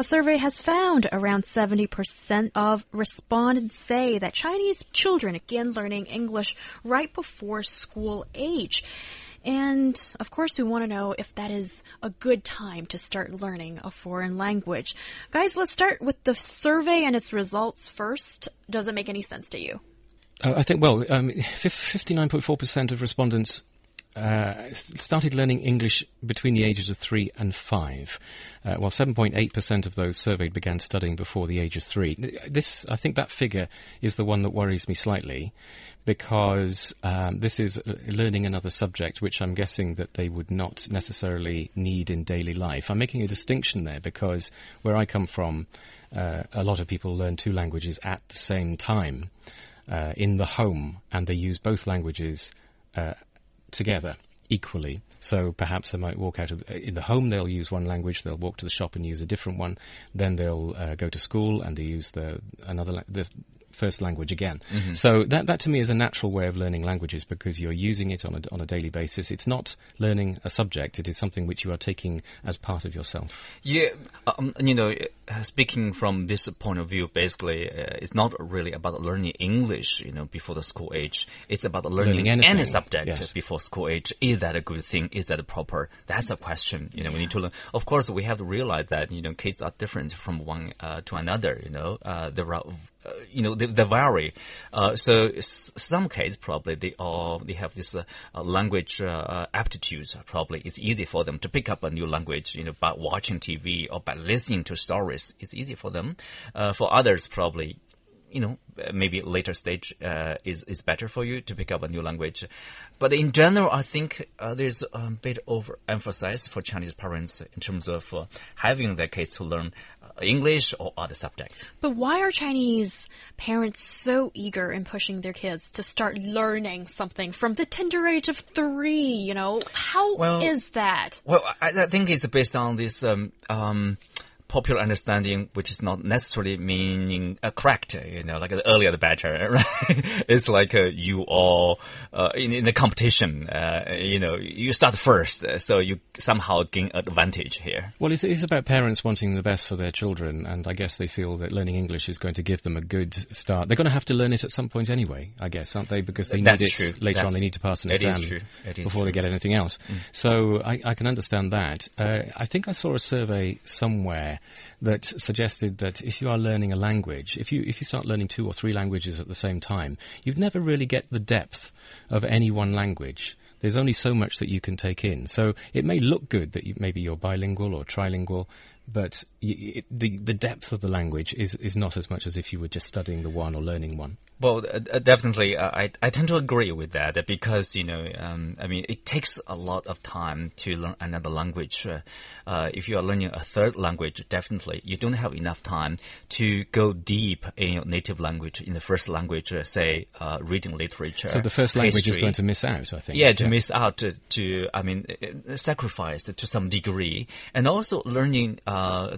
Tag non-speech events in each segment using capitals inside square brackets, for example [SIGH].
A survey has found around 70% of respondents say that Chinese children begin learning English right before school age. And of course, we want to know if that is a good time to start learning a foreign language. Guys, let's start with the survey and its results first. Does it make any sense to you? Uh, I think, well, um, 59.4% of respondents uh, started learning English between the ages of three and five, uh, while 7.8% of those surveyed began studying before the age of three. This, I think, that figure is the one that worries me slightly, because um, this is uh, learning another subject, which I'm guessing that they would not necessarily need in daily life. I'm making a distinction there because where I come from, uh, a lot of people learn two languages at the same time. Uh, in the home, and they use both languages uh, together equally. So perhaps they might walk out of in the home. They'll use one language. They'll walk to the shop and use a different one. Then they'll uh, go to school and they use the another the first language again. Mm-hmm. So that that to me is a natural way of learning languages because you're using it on a on a daily basis. It's not learning a subject; it is something which you are taking as part of yourself. Yeah, um, you know, speaking from this point of view, basically, uh, it's not really about learning English, you know, before the school age. It's about learning, learning any subject yes. before school age. Is that a good thing? Is that proper? That's a question. You know, yeah. we need to learn. Of course, we have to realize that you know kids are different from one uh, to another. You know, uh, there are you know, they, they vary. Uh, so some kids probably they are they have this uh, language aptitude. Probably it's easy for them to pick up a new language, you know, by watching TV or by listening to stories. It's easy for them. for others, probably you know, maybe later stage uh, is is better for you to pick up a new language. But in general, I think uh, there's a bit overemphasized for Chinese parents in terms of uh, having their kids to learn uh, English or other subjects. But why are Chinese parents so eager in pushing their kids to start learning something from the tender age of three? You know, how well, is that? Well, I, I, think it's based on this. Um, um, popular understanding, which is not necessarily meaning uh, correct. You know, like the earlier the better, [LAUGHS] right? it's like uh, you are uh, in, in the competition. Uh, you know, you start first, so you somehow gain advantage here. Well, it's, it's about parents wanting the best for their children, and I guess they feel that learning English is going to give them a good start. They're going to have to learn it at some point anyway, I guess, aren't they? Because they That's need it true. later That's on. They need to pass an exam before true. they get anything else. Mm. So I, I, can understand that. Uh, I think I saw a survey somewhere that suggested that if you are learning a language, if you if you start learning two or three languages at the same time, you'd never really get the depth of any one language. There's only so much that you can take in. So it may look good that you, maybe you're bilingual or trilingual, but it, the the depth of the language is is not as much as if you were just studying the one or learning one. Well, uh, uh, definitely, uh, I I tend to agree with that because you know, um, I mean, it takes a lot of time to learn another language. Uh, uh, if you are learning a third language, definitely you don't have enough time to go deep in your native language in the first language, uh, say reading literature. So the first language history. is going to miss out, I think. Yeah, to yeah. miss out to, to, I mean, sacrificed to some degree, and also learning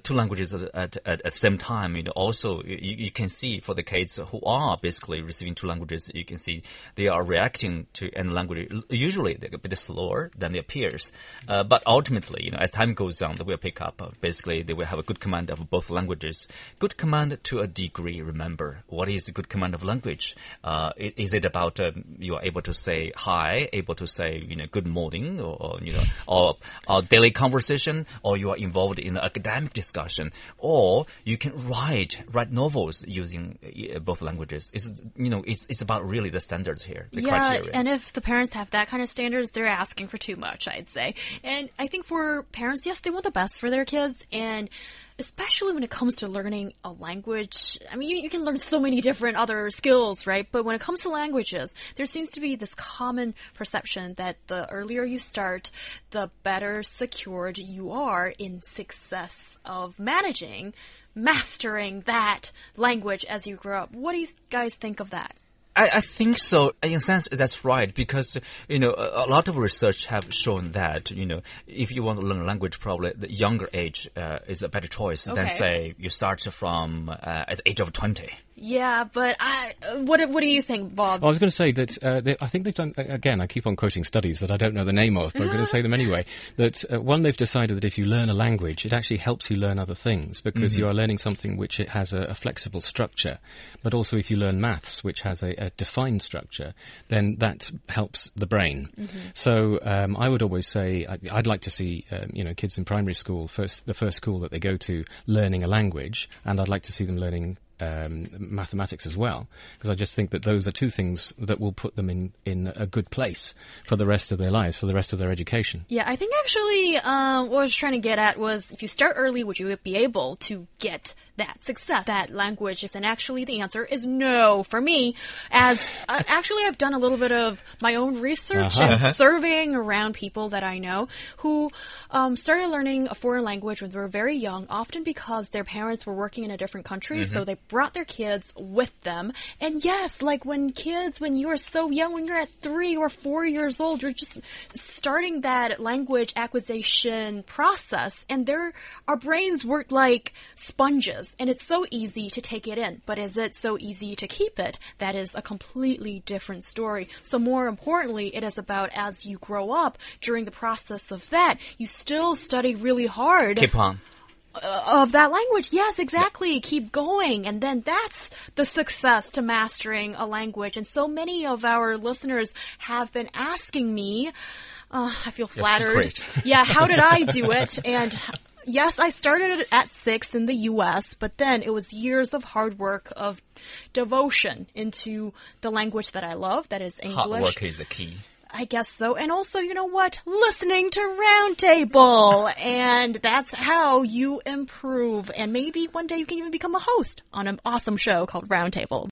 two languages at, at, at, same time. You know, also you, you can see for the kids who are basically receiving two languages, you can see they are reacting to any language. Usually they're a bit slower than their peers. Uh, but ultimately, you know, as time goes on, they will pick up. Uh, basically, they will have a good command of both languages. Good command to a degree, remember. What is a good command of language? Uh, is it about um, you are able to say hi, able to say, you know, good morning, or, or you know, or, or daily conversation, or you are involved in academic discussion, or you can write, write novels using uh, both languages. It's you know, it's it's about really the standards here, the yeah, criteria. and if the parents have that kind of standards, they're asking for too much, I'd say. And I think for parents, yes, they want the best for their kids, and especially when it comes to learning a language. I mean, you, you, can learn so many different other skills, right? But when it comes to languages, there seems to be this common perception that the earlier you start, the better secured you are in success of managing mastering that language as you grow up. What do you guys think of that? I, I think so. In a sense, that's right because you know a, a lot of research have shown that you know if you want to learn a language, probably the younger age uh, is a better choice than say you start from uh, at the age of twenty. Yeah, but I. What What do you think, Bob? Well, I was going to say that uh, they, I think they've done, again, I keep on quoting studies that I don't know the name of, but I'm going [LAUGHS] to say them anyway. That uh, one, they've decided that if you learn a language, it actually helps you learn other things because you are learning something which it has a, a flexible structure. But also, if you learn maths, which has a, a defined structure, then that helps the brain. So um, I would always say I, I'd like to see um, you know kids in primary school first the first school that they go to learning a language, and I'd like to see them learning um, mathematics as well, because I just think that those are two things that will put them in, in a good place for the rest of their lives, for the rest of their education. Yeah, I think actually uh, what I was trying to get at was if you start early, would you be able to get that success, that language? Is, and actually, the answer is no for me. As uh, actually, I've done a little bit of my own research and surveying around people that I know who um, started learning a foreign language when they were very young, often because their parents were working in a different country, so they brought their kids with them. And yes, like when kids, when you are so young, when you're at three or four years old, you're just starting that language acquisition process, and there, our brains work like sponges, and it's so easy to take it in. But is it so easy to keep it? That is a completely different story. So more importantly, it is about as you grow up during the process of that, you still study really hard Keep on. of that language. Yes, exactly. Keep going. And then that's the success to mastering a language. And so many of our listeners have been asking me, uh, I feel flattered. yeah, how did I do it? [LAUGHS] And yes, I started at six in the US, but then it was years of hard work, of devotion into the language that I love, that is English. Hard work is the key. I guess so. And also, you know what? Listening to Roundtable. and that's how you improve. And maybe one day you can even become a host on an awesome show called Roundtable.